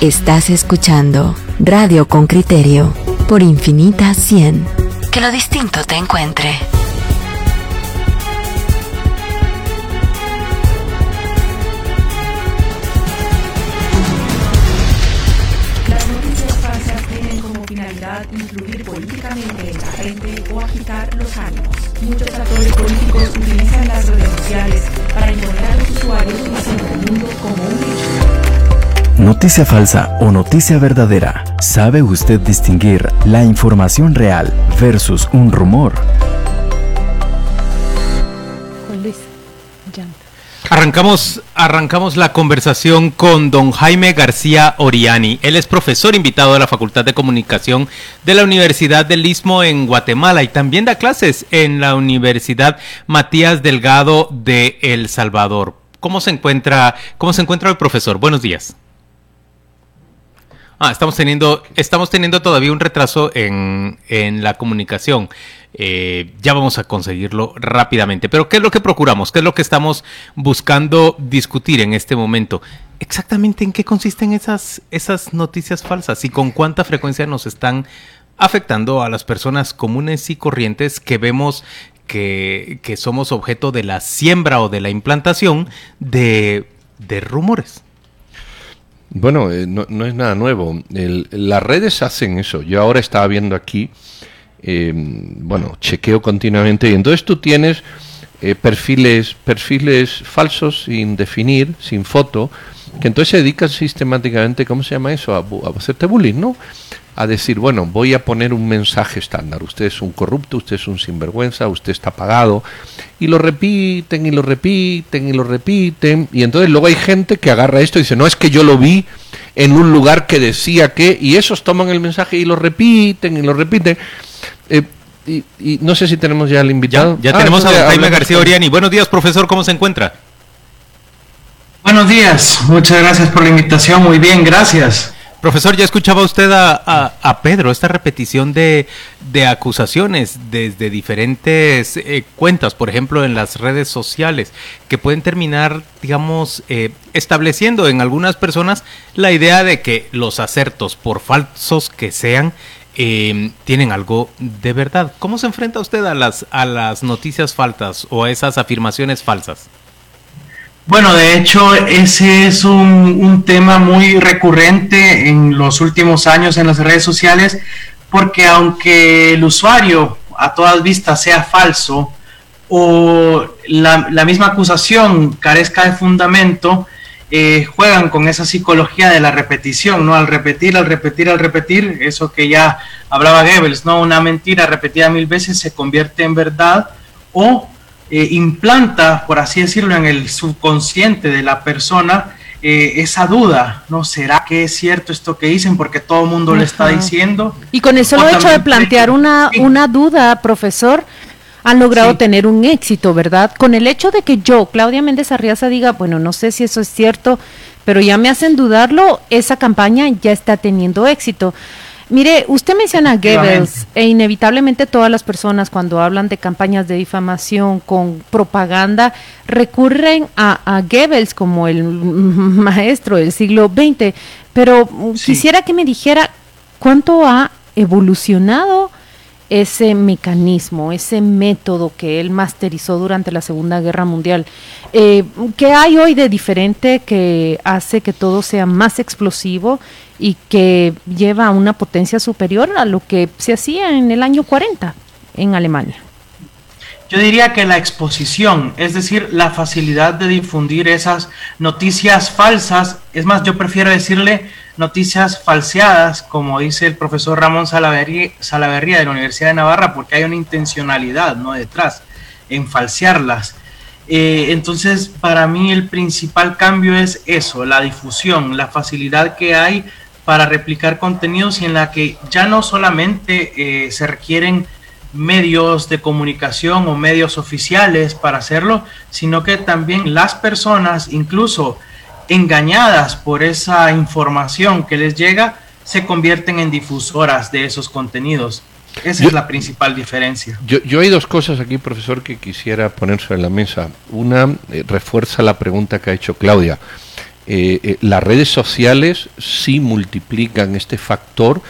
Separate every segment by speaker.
Speaker 1: Estás escuchando Radio con Criterio por Infinita 100. Que lo distinto te encuentre.
Speaker 2: Las noticias falsas tienen como finalidad influir políticamente en la gente o agitar los ánimos. Muchos actores políticos utilizan las redes sociales para imponer a los usuarios el mundo como un hecho.
Speaker 3: Noticia falsa o noticia verdadera. ¿Sabe usted distinguir la información real versus un rumor?
Speaker 4: Juan Luis.
Speaker 5: Arrancamos, arrancamos la conversación con don Jaime García Oriani. Él es profesor invitado de la Facultad de Comunicación de la Universidad del Istmo en Guatemala y también da clases en la Universidad Matías Delgado de El Salvador. ¿Cómo se encuentra, cómo se encuentra el profesor? Buenos días. Ah, estamos teniendo, estamos teniendo todavía un retraso en, en la comunicación. Eh, ya vamos a conseguirlo rápidamente. Pero ¿qué es lo que procuramos? ¿Qué es lo que estamos buscando discutir en este momento? Exactamente en qué consisten esas, esas noticias falsas y con cuánta frecuencia nos están afectando a las personas comunes y corrientes que vemos que, que somos objeto de la siembra o de la implantación de, de rumores.
Speaker 6: Bueno, eh, no, no es nada nuevo. El- las redes hacen eso. Yo ahora estaba viendo aquí, eh, bueno, chequeo continuamente y entonces tú tienes eh, perfiles, perfiles falsos sin definir, sin foto, que entonces se dedican sistemáticamente, ¿cómo se llama eso? A, a hacerte bullying, ¿no? A decir, bueno, voy a poner un mensaje estándar. Usted es un corrupto, usted es un sinvergüenza, usted está pagado. Y lo repiten y lo repiten y lo repiten. Y entonces luego hay gente que agarra esto y dice, no, es que yo lo vi en un lugar que decía que... Y esos toman el mensaje y lo repiten y lo repiten. Eh, y, y no sé si tenemos ya al invitado.
Speaker 5: ya
Speaker 6: Ah,
Speaker 5: tenemos a don Jaime García
Speaker 6: con-
Speaker 5: Oriani. Buenos días, profesor, ¿cómo se encuentra?
Speaker 7: Buenos días, muchas gracias por la invitación, muy bien, gracias.
Speaker 5: Profesor, ya escuchaba usted a, a- a Pedro esta repetición de, de acusaciones desde diferentes eh, cuentas, por ejemplo, en las redes sociales, que pueden terminar, digamos, eh, estableciendo en algunas personas la idea de que los acertos, por falsos que sean, eh, tienen algo de verdad. ¿Cómo se enfrenta usted a las, a las noticias falsas o a esas afirmaciones falsas?
Speaker 7: Bueno, de hecho, ese es un, un tema muy recurrente en los últimos años en las redes sociales, porque aunque el usuario a todas vistas sea falso o la, la misma acusación carezca de fundamento, eh, juegan con esa psicología de la repetición, ¿no? Al repetir, al repetir, al repetir, eso que ya hablaba Goebbels, ¿no? Una mentira repetida mil veces se convierte en verdad o eh, implanta, por así decirlo, en el subconsciente de la persona eh, esa duda, ¿no? ¿Será que es cierto esto que dicen? Porque todo el mundo le está
Speaker 4: Ajá.
Speaker 7: diciendo.
Speaker 4: Y con el solo
Speaker 7: O
Speaker 4: hecho de plantear una,
Speaker 7: Sí.
Speaker 4: una duda, profesor, han logrado
Speaker 7: Sí.
Speaker 4: tener un éxito, ¿verdad? Con el hecho de que yo, Claudia Méndez Arriaza, diga, bueno, no sé si eso es cierto, pero ya me hacen dudarlo, esa campaña ya está teniendo éxito. Mire, usted menciona a Goebbels e inevitablemente todas las personas cuando hablan de campañas de difamación con propaganda recurren a, a Goebbels como el maestro del siglo XX, pero
Speaker 7: Sí.
Speaker 4: quisiera que me dijera cuánto ha evolucionado ese mecanismo, ese método que él masterizó durante la Segunda Guerra Mundial. Eh, ¿Qué hay hoy de diferente que hace que todo sea más explosivo y que lleva a una potencia superior a lo que se hacía en el año 40 en Alemania?
Speaker 7: Yo diría que la exposición, es decir, la facilidad de difundir esas noticias falsas, es más, yo prefiero decirle noticias falseadas, como dice el profesor Ramón Salaverría, de la Universidad de Navarra, porque hay una intencionalidad no detrás en falsearlas. Eh, entonces, para mí el principal cambio es eso, la difusión, la facilidad que hay para replicar contenidos y en la que ya no solamente eh, se requieren medios de comunicación o medios oficiales para hacerlo, sino que también las personas, incluso engañadas por esa información que les llega, se convierten en difusoras de esos contenidos. Esa
Speaker 6: Yo-
Speaker 7: es la principal diferencia.
Speaker 6: Yo, yo hay dos cosas aquí, profesor, que quisiera poner sobre la mesa. Una eh, refuerza la pregunta que ha hecho Claudia. Eh, eh, las redes sociales sí multiplican este factor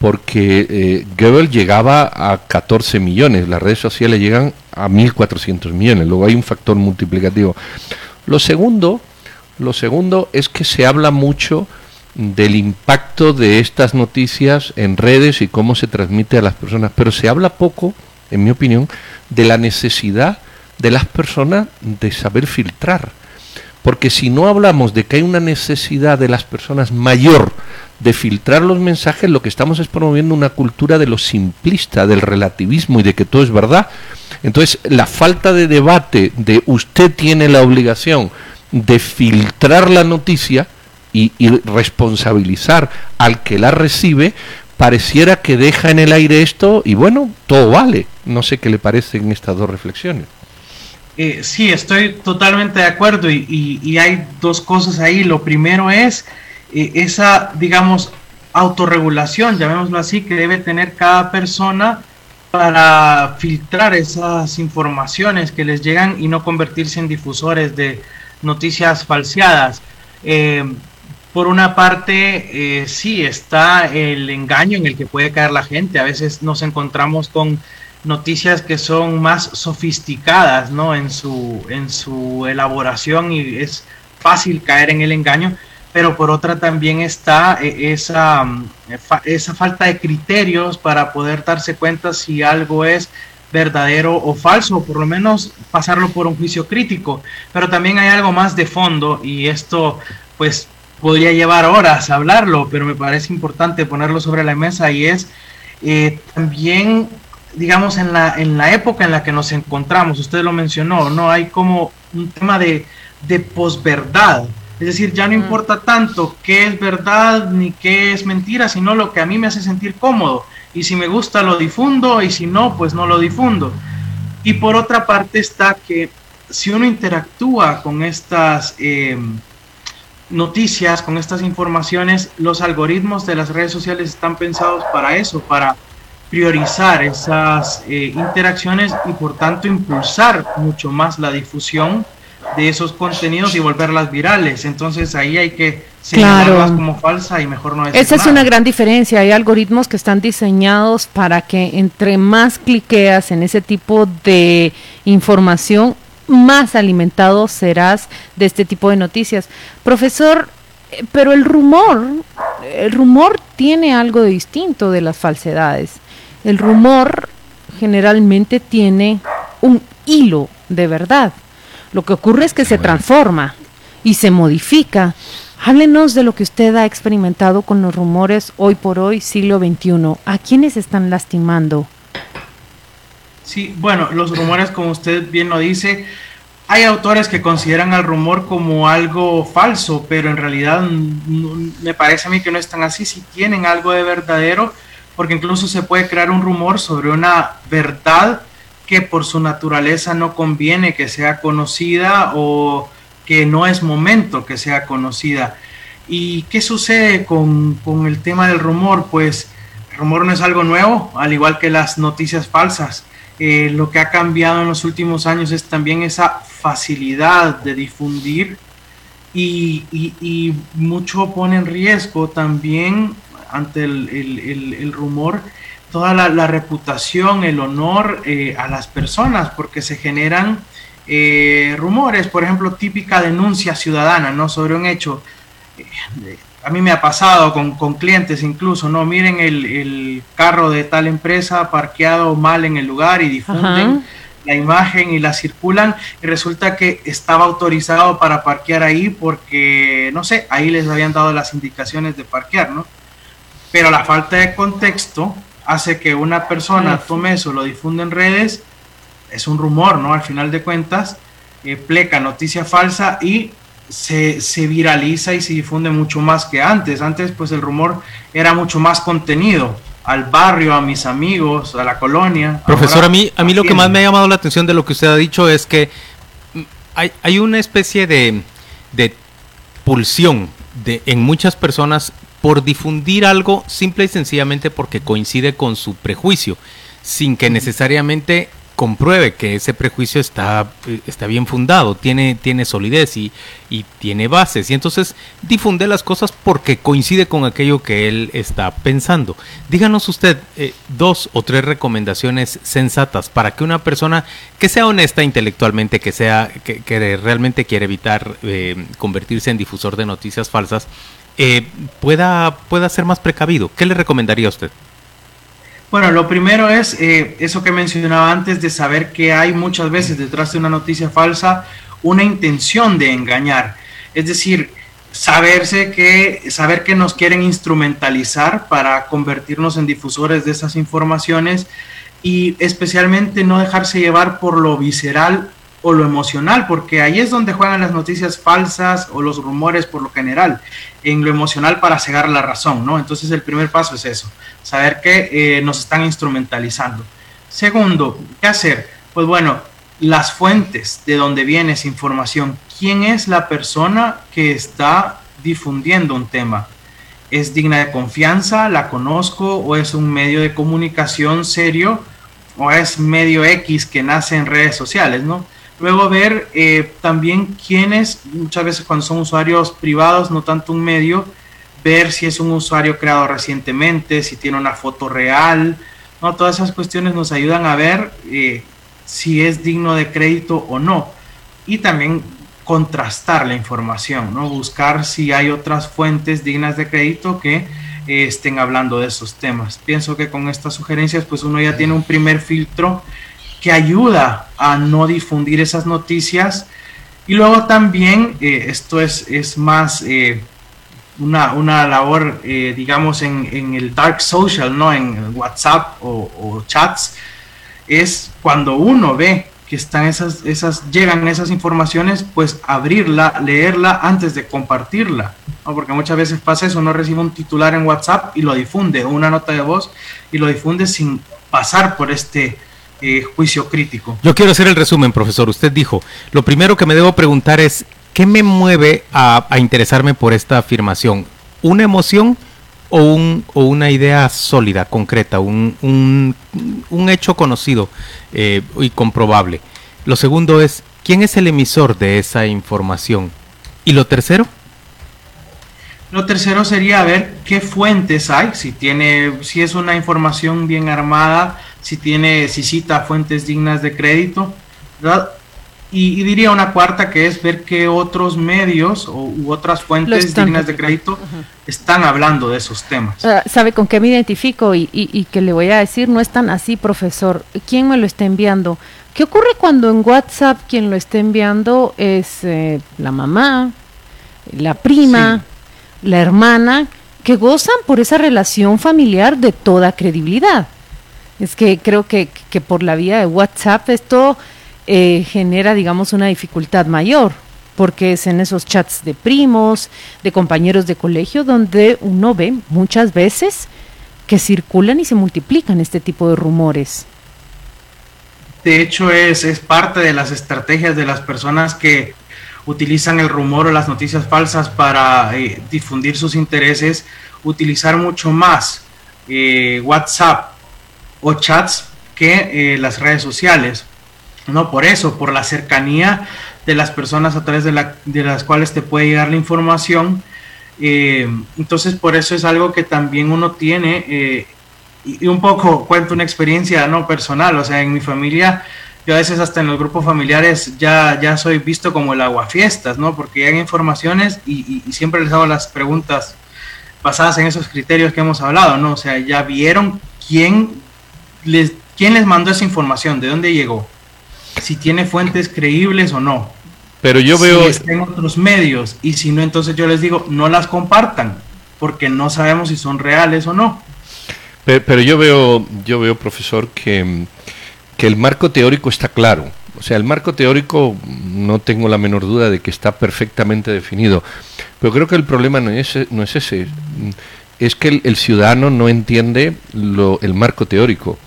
Speaker 6: porque eh, Goebbels llegaba a 14 millones, las redes sociales llegan a 1.400 millones, luego hay un factor multiplicativo. Lo segundo, lo segundo es que se habla mucho del impacto de estas noticias en redes y cómo se transmite a las personas, pero se habla poco, en mi opinión, de la necesidad de las personas de saber filtrar. Porque si no hablamos de que hay una necesidad de las personas mayor de filtrar los mensajes, lo que estamos es promoviendo una cultura de lo simplista, del relativismo y de que todo es verdad. Entonces, la falta de debate de usted tiene la obligación de filtrar la noticia y, responsabilizar al que la recibe, pareciera que deja en el aire esto y bueno, todo vale. No sé qué le parecen estas dos reflexiones.
Speaker 7: Eh, sí, estoy totalmente de acuerdo y, hay dos cosas ahí. Lo primero es eh, esa, digamos, autorregulación, llamémoslo así, que debe tener cada persona para filtrar esas informaciones que les llegan y no convertirse en difusores de noticias falseadas. Eh, por una parte, sí, está el engaño en el que puede caer la gente. A veces nos encontramos con noticias que son más sofisticadas ¿no? en, su, en su elaboración y es fácil caer en el engaño, pero por otra también está eh, esa, mm, esa falta de criterios para poder darse cuenta si algo es verdadero o falso, o por lo menos pasarlo por un juicio crítico. Pero también hay algo más de fondo y esto pues podría llevar horas hablarlo, pero me parece importante ponerlo sobre la mesa y es eh, también digamos, en la, en la época en la que nos encontramos, usted lo mencionó, no hay como un tema de, de posverdad. Es decir, ya no importa tanto qué es verdad ni qué es mentira, sino lo que a mí me hace sentir cómodo. Y si me gusta lo difundo y si no, pues no lo difundo. Y por otra parte está que si uno interactúa con estas eh, noticias, con estas informaciones, los algoritmos de las redes sociales están pensados para eso, para priorizar esas eh, interacciones y por tanto impulsar mucho más la difusión de esos contenidos y volverlas virales. Entonces ahí hay que señalarlas como falsa y mejor no
Speaker 4: Esa es una gran diferencia. Hay algoritmos que están diseñados para que entre más cliqueas en ese tipo de información, más alimentado serás de este tipo de noticias. Profesor, eh, pero el rumor, el rumor tiene algo de distinto de las falsedades. El rumor generalmente tiene un hilo de verdad. Lo que ocurre es que se transforma y se modifica. Háblenos de lo que usted ha experimentado con los rumores hoy por hoy, siglo XXI. ¿A quiénes están lastimando?
Speaker 7: Sí, bueno, los rumores, como usted bien lo dice, hay autores que consideran al rumor como algo falso, pero en realidad me parece a mí que no están así. Si tienen algo de verdadero, porque incluso se puede crear un rumor sobre una verdad que por su naturaleza no conviene que sea conocida o que no es momento que sea conocida. ¿Y qué sucede con, el tema del rumor? Pues el rumor no es algo nuevo, al igual que las noticias falsas. Eh, lo que ha cambiado en los últimos años es también esa facilidad de difundir y, y mucho pone en riesgo también ante el, rumor toda la, reputación, el honor eh, a las personas, porque se generan eh, rumores, por ejemplo, típica denuncia ciudadana, ¿no? Sobre un hecho. Eh, a mí me ha pasado con, con clientes incluso, ¿no? Miren el, carro de tal empresa parqueado mal en el lugar y difunden la imagen y la circulan y resulta que estaba autorizado para parquear ahí porque, no sé, ahí les habían dado las indicaciones de parquear, ¿no? Pero la falta de contexto hace que una persona tome eso, lo difunde en redes, es un rumor, ¿no? Al final de cuentas, eh, pleca noticia falsa y se, se, viraliza y se difunde mucho más que antes. Antes, pues el rumor era mucho más contenido al barrio, a mis amigos, a la colonia.
Speaker 5: Profesor, a mí, a mí lo que más me ha llamado la atención de lo que usted ha dicho es que mm, hay, hay una especie de, de pulsión de, en muchas personas por difundir algo simple y sencillamente porque coincide con su prejuicio, sin que necesariamente compruebe que ese prejuicio está, eh, está bien fundado, tiene, tiene solidez y, y, tiene bases. Y entonces difunde las cosas porque coincide con aquello que él está pensando. Díganos usted eh, dos o tres recomendaciones sensatas para que una persona que sea honesta intelectualmente, que, sea, que, que realmente quiere evitar eh, convertirse en difusor de noticias falsas, pueda, pueda ser más precavido. ¿Qué le recomendaría a usted?
Speaker 7: Bueno, lo primero es eh, eso que mencionaba antes de saber que hay muchas veces detrás de una noticia falsa una intención de engañar. Es decir, saberse que, saber que nos quieren instrumentalizar para convertirnos en difusores de esas informaciones y especialmente no dejarse llevar por lo visceral o lo emocional, porque ahí es donde juegan las noticias falsas o los rumores por lo general, en lo emocional para cegar la razón, ¿no? Entonces el primer paso es eso, saber que eh, nos están instrumentalizando. Segundo, ¿qué hacer? Pues bueno, las fuentes de donde viene esa información. ¿Quién es la persona que está difundiendo un tema? ¿Es digna de confianza? ¿La conozco? ¿O es un medio de comunicación serio? ¿O es medio X que nace en redes sociales, ¿no? Luego ver eh, también quiénes, muchas veces cuando son usuarios privados, no tanto un medio, ver si es un usuario creado recientemente, si tiene una foto real, ¿no? Todas esas cuestiones nos ayudan a ver eh, si es digno de crédito o no. Y también contrastar la información, ¿no? Buscar si hay otras fuentes dignas de crédito que eh, estén hablando de esos temas. Pienso que con estas sugerencias, pues uno ya tiene un primer filtro que ayuda a no difundir esas noticias. Y luego también, eh, esto es, es más eh, una, una, labor, eh, digamos, en, en, el dark social, ¿no? En WhatsApp o, chats, es cuando uno ve que están esas, esas, llegan esas informaciones, pues abrirla, leerla antes de compartirla, ¿no? Porque muchas veces pasa eso, uno recibe un titular en WhatsApp y lo difunde, una nota de voz y lo difunde sin pasar por este eh, juicio crítico.
Speaker 5: Yo quiero hacer el resumen, profesor. Usted dijo, lo primero que me debo preguntar es, ¿qué me mueve a, interesarme por esta afirmación? ¿Una emoción o, un, una idea sólida, concreta, un hecho conocido eh, y comprobable? Lo segundo es, ¿quién es el emisor de esa información? ¿Y lo tercero?
Speaker 7: Lo tercero sería ver qué fuentes hay, si tiene, si es una información bien armada, si tiene, si cita fuentes dignas de crédito, ¿verdad? Y, y, diría una cuarta que es ver qué otros medios o, u otras fuentes dignas de crédito están hablando de esos temas.
Speaker 4: Uh, ¿Sabe con qué me identifico? Y, y, y, que le voy a decir, no es tan así, profesor. ¿Quién me lo está enviando? ¿Qué ocurre cuando en WhatsApp quien lo está enviando es eh, la mamá, la prima, sí. La hermana, que gozan por esa relación familiar de toda credibilidad? Es que creo que, que por la vía de WhatsApp esto eh, genera, digamos, una dificultad mayor, porque es en esos chats de primos, de compañeros de colegio, donde uno ve muchas veces que circulan y se multiplican este tipo de rumores.
Speaker 7: De hecho, es, es parte de las estrategias de las personas que utilizan el rumor o las noticias falsas para eh, difundir sus intereses, utilizar mucho más eh, WhatsApp o chats que eh, las redes sociales. No por eso, por la cercanía de las personas a través de, la, de las cuales te puede llegar la información. Entonces, por eso es algo que también uno tiene. Y, un poco cuento una experiencia no personal. O sea, en mi familia, yo a veces hasta en los grupos familiares ya, ya soy visto como el aguafiestas, ¿no? Porque hay informaciones y, y, y siempre les hago las preguntas basadas en esos criterios que hemos hablado, ¿no? O sea, ya vieron quién les, quién les mandó esa información, de dónde llegó, si tiene fuentes creíbles o no.
Speaker 6: Pero yo veo...
Speaker 7: Si está en otros medios y si no, entonces yo les digo, no las compartan, porque no sabemos si son reales o no.
Speaker 6: Pero, pero yo veo, yo veo, profesor, que, que el marco teórico está claro. O sea, el marco teórico no tengo la menor duda de que está perfectamente definido. Pero creo que el problema no es, no es ese. Es que el, ciudadano no entiende lo, el marco teórico.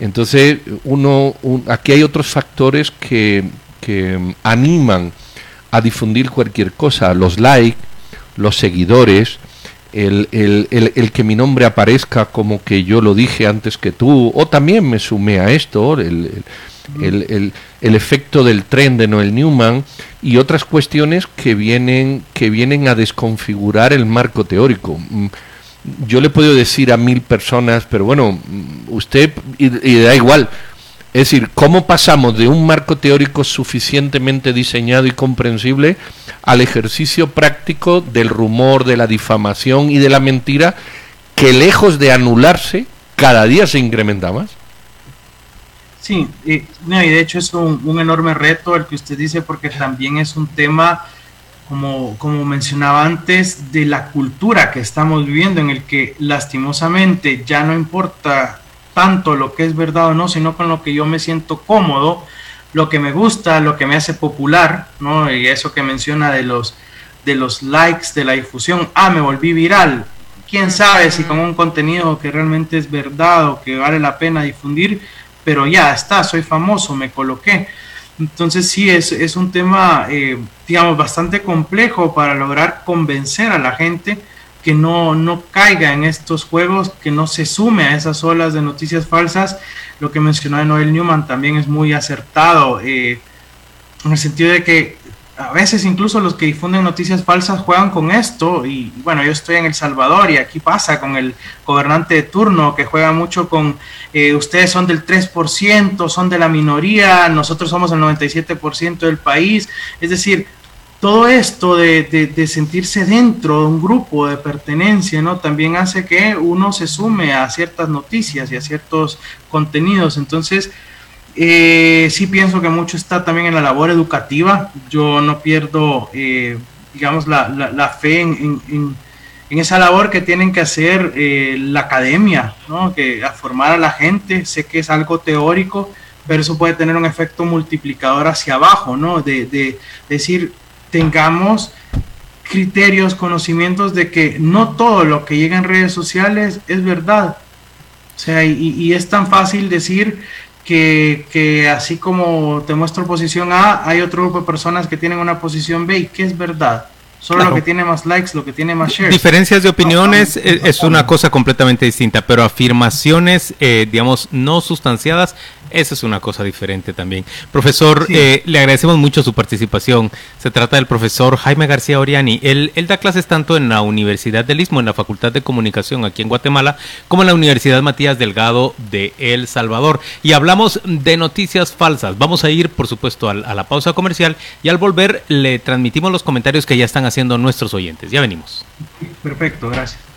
Speaker 6: Entonces, uno, un, aquí hay otros factores que, que animan a difundir cualquier cosa. Los likes, los seguidores, el, el, el, el, que mi nombre aparezca como que yo lo dije antes que tú, o también me sumé a esto, el, efecto del tren de Noel Newman y otras cuestiones que vienen, que vienen a desconfigurar el marco teórico. Mm, yo le puedo decir a mil personas, pero bueno, mm, usted, y da igual, es decir, ¿cómo pasamos de un marco teórico suficientemente diseñado y comprensible al ejercicio práctico del rumor, de la difamación y de la mentira que lejos de anularse, cada día se incrementa más?
Speaker 7: Sí, y, de hecho es un, enorme reto el que usted dice porque también es un tema, como, como mencionaba antes, de la cultura que estamos viviendo en el que lastimosamente ya no importa tanto lo que es verdad o no, sino con lo que yo me siento cómodo, lo que me gusta, lo que me hace popular, ¿no? Y eso que menciona de los, de los likes, de la difusión, ah, me volví viral. Quién sabe si con un contenido que realmente es verdad o que vale la pena difundir, pero ya está, soy famoso, me coloqué. Entonces sí, es, es un tema, eh, digamos, bastante complejo para lograr convencer a la gente que no, no caiga en estos juegos, que no se sume a esas olas de noticias falsas. Lo que mencionó Noel Newman también es muy acertado, eh, en el sentido de que a veces incluso los que difunden noticias falsas juegan con esto y bueno, yo estoy en El Salvador y aquí pasa con el gobernante de turno que juega mucho con eh, ustedes son del 3%, son de la minoría, nosotros somos el 97% del país, es decir, todo esto de, de, sentirse dentro de un grupo de pertenencia, ¿no? También hace que uno se sume a ciertas noticias y a ciertos contenidos, entonces eh, sí pienso que mucho está también en la labor educativa. Yo no pierdo, eh, digamos, la, la, fe en, en, esa labor que tienen que hacer eh, la academia, ¿no? que a formar a la gente. Sé que es algo teórico, pero eso puede tener un efecto multiplicador hacia abajo, ¿no? De, de decir, tengamos criterios, conocimientos de que no todo lo que llega en redes sociales es verdad. O sea, y, y es tan fácil decir que, así como te muestro posición A, hay otro grupo de personas que tienen una posición B y que es verdad. Solo lo que tiene más likes, lo que tiene más shares.
Speaker 5: Diferencias de opiniones es, una cosa completamente distinta, pero afirmaciones, eh, digamos, no sustanciadas esa es una cosa diferente también. Profesor, eh, le agradecemos mucho su participación. Se trata del profesor Jaime García Oriani. Él, él da clases tanto en la Universidad del Istmo, en la Facultad de Comunicación aquí en Guatemala, como en la Universidad Matías Delgado de El Salvador. Y hablamos de noticias falsas. Vamos a ir, por supuesto, a, a la pausa comercial y al volver le transmitimos los comentarios que ya están haciendo nuestros oyentes. Ya venimos.
Speaker 7: Perfecto, gracias.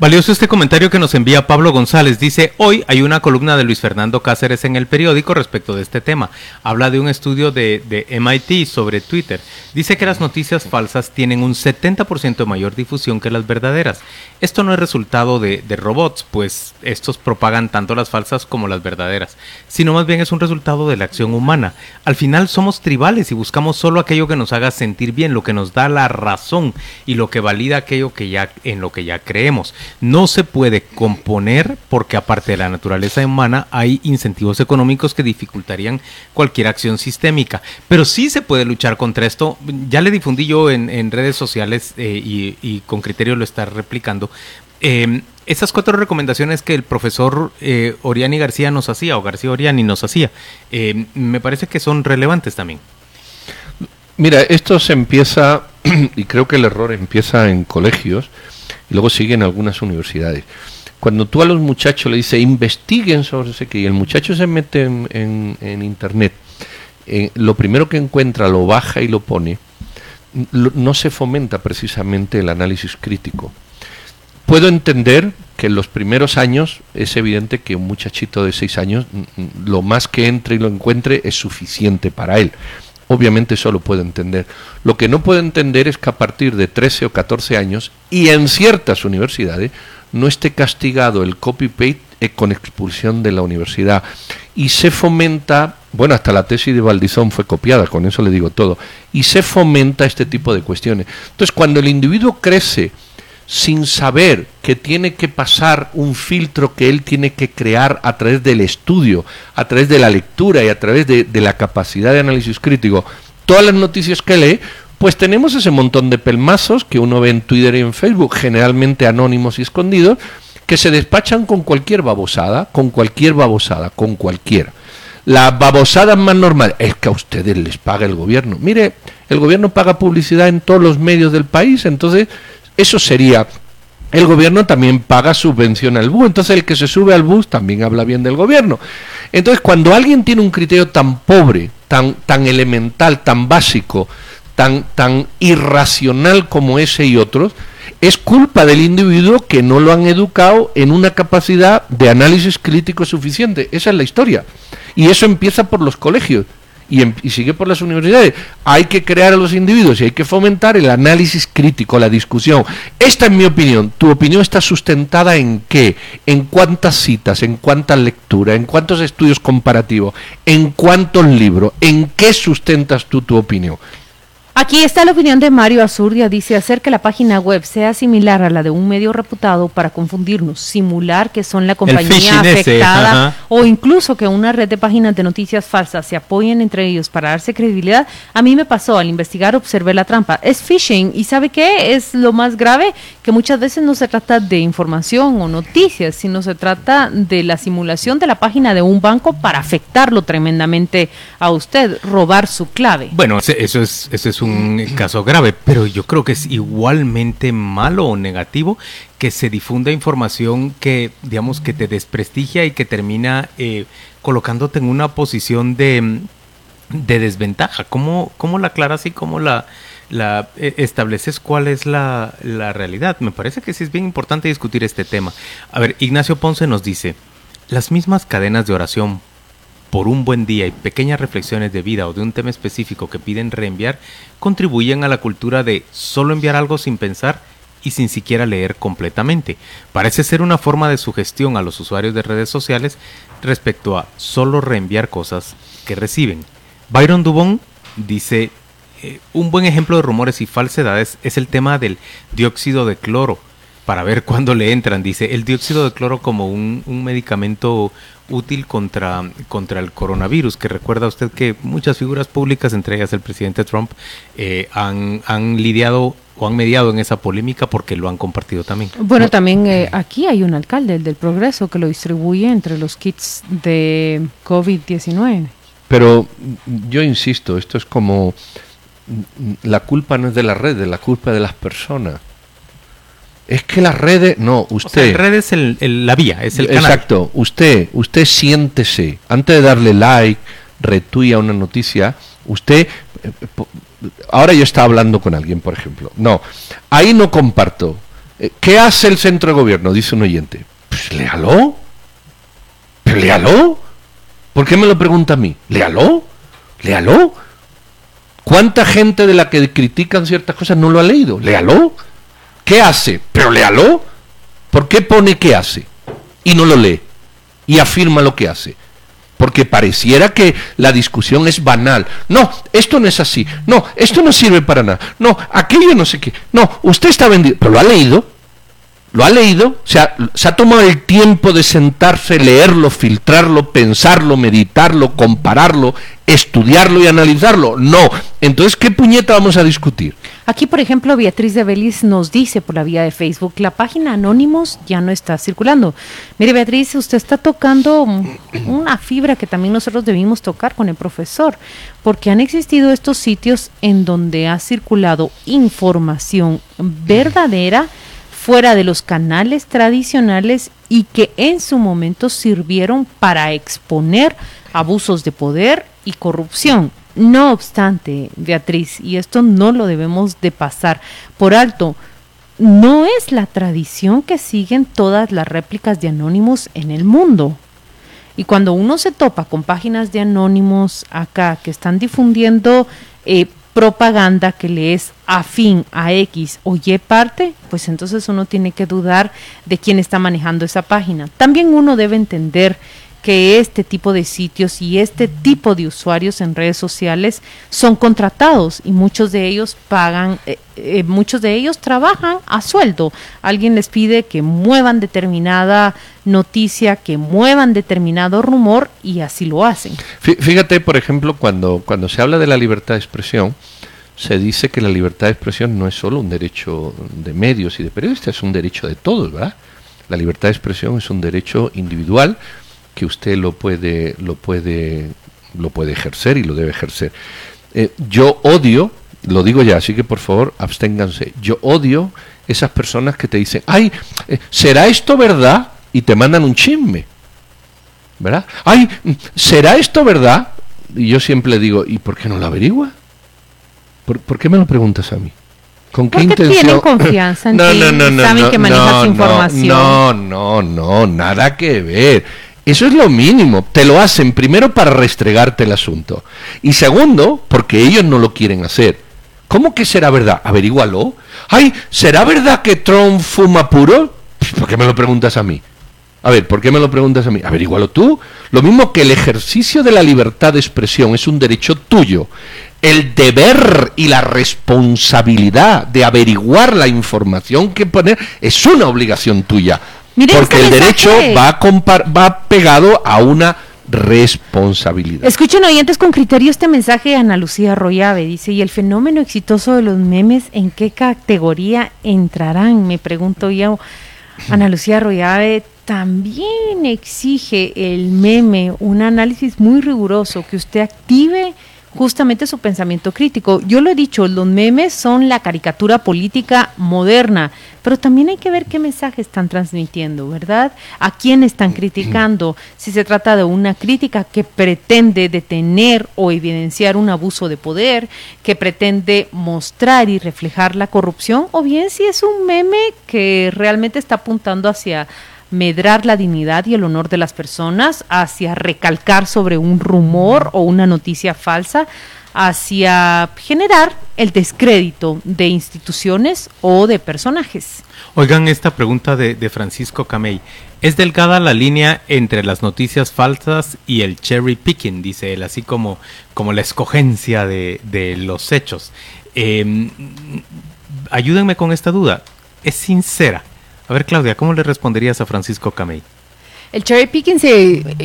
Speaker 5: Valioso este comentario que nos envía Pablo González. Dice, hoy hay una columna de Luis Fernando Cáceres en el periódico respecto de este tema. Habla de un estudio de, MIT sobre Twitter. Dice que las noticias falsas tienen un 70% mayor difusión que las verdaderas. Esto no es resultado de, de, robots, pues estos propagan tanto las falsas como las verdaderas, sino más bien es un resultado de la acción humana. Al final somos tribales y buscamos solo aquello que nos haga sentir bien, lo que nos da la razón y lo que valida aquello que ya, en lo que ya creemos no se puede componer porque aparte de la naturaleza humana hay incentivos económicos que dificultarían cualquier acción sistémica. Pero sí se puede luchar contra esto. Ya le difundí yo en, redes sociales eh, y, con criterio lo está replicando. Eh, esas cuatro recomendaciones que el profesor eh, Oriani García nos hacía, o García Oriani nos hacía, eh, me parece que son relevantes también.
Speaker 6: Mira, esto se empieza, y creo que el error empieza en colegios, y luego siguen algunas universidades. Cuando tú a los muchachos le dices investiguen sobre ese que y el muchacho se mete en, internet, eh, lo primero que encuentra lo baja y lo pone, no se fomenta precisamente el análisis crítico. Puedo entender que en los primeros años es evidente que un muchachito de seis años lo más que entre y lo encuentre es suficiente para él obviamente eso lo puedo entender. Lo que no puedo entender es que a partir de 13 o 14 años y en ciertas universidades no esté castigado el copy-paste eh, con expulsión de la universidad. Y se fomenta, bueno, hasta la tesis de Valdizón fue copiada, con eso le digo todo, y se fomenta este tipo de cuestiones. Entonces, cuando el individuo crece, sin saber que tiene que pasar un filtro que él tiene que crear a través del estudio, a través de la lectura y a través de, la capacidad de análisis crítico, todas las noticias que lee, pues tenemos ese montón de pelmazos que uno ve en Twitter y en Facebook, generalmente anónimos y escondidos, que se despachan con cualquier babosada, con cualquier babosada, con cualquiera. La babosada más normal es que a ustedes les paga el gobierno. Mire, el gobierno paga publicidad en todos los medios del país, entonces eso sería el gobierno también paga subvención al bus, entonces el que se sube al bus también habla bien del gobierno. Entonces, cuando alguien tiene un criterio tan pobre, tan, tan elemental, tan básico, tan, tan irracional como ese y otros, es culpa del individuo que no lo han educado en una capacidad de análisis crítico suficiente. Esa es la historia. Y eso empieza por los colegios y, em, y, sigue por las universidades. Hay que crear a los individuos y hay que fomentar el análisis crítico, la discusión. Esta es mi opinión. ¿Tu opinión está sustentada en qué? ¿En cuántas citas? ¿En cuántas lecturas? ¿En cuántos estudios comparativos? ¿En cuántos libros? ¿En qué sustentas tú tu opinión?
Speaker 4: Aquí está la opinión de Mario Azurdia. Dice hacer que la página web sea similar a la de un medio reputado para confundirnos, simular que son la compañía afectada o incluso que una red de páginas de noticias falsas se apoyen entre ellos para darse credibilidad. A mí me pasó al investigar, observé la trampa. Es phishing y ¿sabe qué? Es lo más grave que muchas veces no se trata de información o noticias, sino se trata de la simulación de la página de un banco para afectarlo tremendamente a usted, robar su clave.
Speaker 5: Bueno, eso es, eso es un un caso grave, pero yo creo que es igualmente malo o negativo que se difunda información que, digamos, que te desprestigia y que termina eh, colocándote en una posición de, de desventaja. ¿Cómo, ¿Cómo, la aclaras y cómo la, la eh, estableces cuál es la, la realidad? Me parece que sí es bien importante discutir este tema. A ver, Ignacio Ponce nos dice, las mismas cadenas de oración por un buen día y pequeñas reflexiones de vida o de un tema específico que piden reenviar contribuyen a la cultura de solo enviar algo sin pensar y sin siquiera leer completamente. Parece ser una forma de sugestión a los usuarios de redes sociales respecto a solo reenviar cosas que reciben. Byron Dubon dice, eh, un buen ejemplo de rumores y falsedades es el tema del dióxido de cloro. Para ver cuándo le entran, dice el dióxido de cloro como un, un medicamento útil contra, contra el coronavirus, que recuerda usted que muchas figuras públicas, entre ellas el presidente Trump, eh, han, han lidiado o han mediado en esa polémica porque lo han compartido también.
Speaker 4: Bueno, también eh, aquí hay un alcalde, el del Progreso, que lo distribuye entre los kits de COVID-19.
Speaker 6: Pero yo insisto, esto es como la culpa no es de la red, la culpa de las personas. Es que las redes, no, usted.
Speaker 5: O redes es la vía, es el canal.
Speaker 6: Exacto, usted, usted siéntese, antes de darle like, retweet a una noticia, usted, eh, ahora yo estaba hablando con alguien, por ejemplo, no, ahí no comparto. Eh, ¿Qué hace el centro de gobierno? Dice un oyente. Pues léalo, léalo. ¿Por qué me lo pregunta a mí? Léalo, léalo. ¿Cuánta gente de la que critican ciertas cosas no lo ha leído? Léalo. ¿Qué hace? Pero léalo. ¿Por qué pone qué hace? Y no lo lee. Y afirma lo que hace. Porque pareciera que la discusión es banal. No, esto no es así. No, esto no sirve para nada. No, aquello no sé qué. No, usted está vendido. Pero lo ha leído. ¿Lo ha leído? O sea, ¿se ha tomado el tiempo de sentarse, leerlo, filtrarlo, pensarlo, meditarlo, compararlo, estudiarlo y analizarlo? No. Entonces, ¿qué puñeta vamos a discutir?
Speaker 4: Aquí, por ejemplo, Beatriz de Belis nos dice por la vía de Facebook, la página Anónimos ya no está circulando. Mire, Beatriz, usted está tocando una fibra que también nosotros debimos tocar con el profesor, porque han existido estos sitios en donde ha circulado información verdadera fuera de los canales tradicionales y que en su momento sirvieron para exponer abusos de poder y corrupción. No obstante, Beatriz, y esto no lo debemos de pasar por alto, no es la tradición que siguen todas las réplicas de anónimos en el mundo. Y cuando uno se topa con páginas de anónimos acá que están difundiendo eh, propaganda que le es afín a X o Y parte, pues entonces uno tiene que dudar de quién está manejando esa página. También uno debe entender que este tipo de sitios y este tipo de usuarios en redes sociales son contratados y muchos de ellos pagan, eh, eh, muchos de ellos trabajan a sueldo. Alguien les pide que muevan determinada noticia, que muevan determinado rumor y así lo hacen.
Speaker 6: Fíjate, por ejemplo, cuando, cuando se habla de la libertad de expresión, se dice que la libertad de expresión no es solo un derecho de medios y de periodistas, es un derecho de todos, ¿verdad? La libertad de expresión es un derecho individual que usted lo puede, lo puede, lo puede ejercer y lo debe ejercer. Eh, yo odio, lo digo ya, así que por favor absténganse. Yo odio esas personas que te dicen, ay, eh, ¿será esto verdad? Y te mandan un chisme. ¿Verdad? Ay, ¿será esto verdad? Y yo siempre digo, ¿y por qué no lo averigua? ¿Por, qué me lo preguntas a mí?
Speaker 4: ¿Con qué intención? tienen confianza en
Speaker 6: no,
Speaker 4: ti,
Speaker 6: no, no, no,
Speaker 4: saben que manejas información.
Speaker 6: No, no, no, nada que ver. Eso es lo mínimo. Te lo hacen primero para restregarte el asunto. Y segundo, porque ellos no lo quieren hacer. ¿Cómo que será verdad? Averígualo. Ay, ¿será verdad que Trump fuma puro? ¿Por qué me lo preguntas a mí? A ver, ¿por qué me lo preguntas a mí? Averígualo tú. Lo mismo que el ejercicio de la libertad de expresión es un derecho tuyo. El deber y la responsabilidad de averiguar la información que poner es una obligación tuya. Porque este el derecho va, va pegado a una responsabilidad.
Speaker 4: Escuchen oyentes con criterio este mensaje de Ana Lucía Royave. Dice, ¿y el fenómeno exitoso de los memes en qué categoría entrarán? Me pregunto yo. Ana Lucía Royave también exige el meme un análisis muy riguroso, que usted active justamente su pensamiento crítico. Yo lo he dicho, los memes son la caricatura política moderna, pero también hay que ver qué mensaje están transmitiendo, ¿verdad? ¿A quién están criticando? Si se trata de una crítica que pretende detener o evidenciar un abuso de poder, que pretende mostrar y reflejar la corrupción, o bien si es un meme que realmente está apuntando hacia medrar la dignidad y el honor de las personas, hacia recalcar sobre un rumor o una noticia falsa, hacia generar el descrédito de instituciones o de personajes.
Speaker 5: Oigan esta pregunta de, Francisco Camey. ¿Es delgada la línea entre las noticias falsas y el cherry picking? Dice él, así como, como la escogencia de, los hechos. Em, ayúdenme con esta duda. ¿Es sincera? A ver, Claudia, ¿cómo le responderías a Francisco Camey?
Speaker 4: El cherry picking,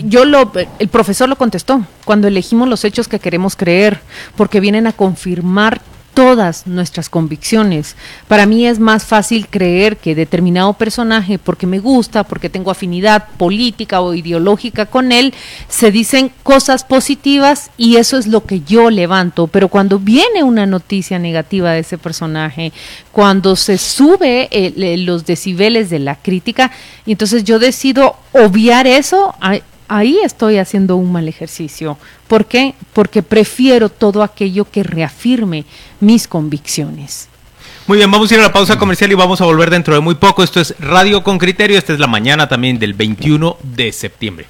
Speaker 4: yo lo, el profesor lo contestó cuando elegimos los hechos que queremos creer, porque vienen a confirmar todas nuestras convicciones. Para mí es más fácil creer que determinado personaje, porque me gusta, porque tengo afinidad política o ideológica con él, se dicen cosas positivas y eso es lo que yo levanto. Pero cuando viene una noticia negativa de ese personaje, cuando se sube los decibeles de la crítica, entonces yo decido obviar eso, ahí estoy haciendo un mal ejercicio. ¿Por qué? Porque prefiero todo aquello que reafirme mis convicciones.
Speaker 5: Muy bien, vamos a ir a la pausa comercial y vamos a volver dentro de muy poco. Esto es Radio con Criterio, esta es la mañana también del 21 de septiembre.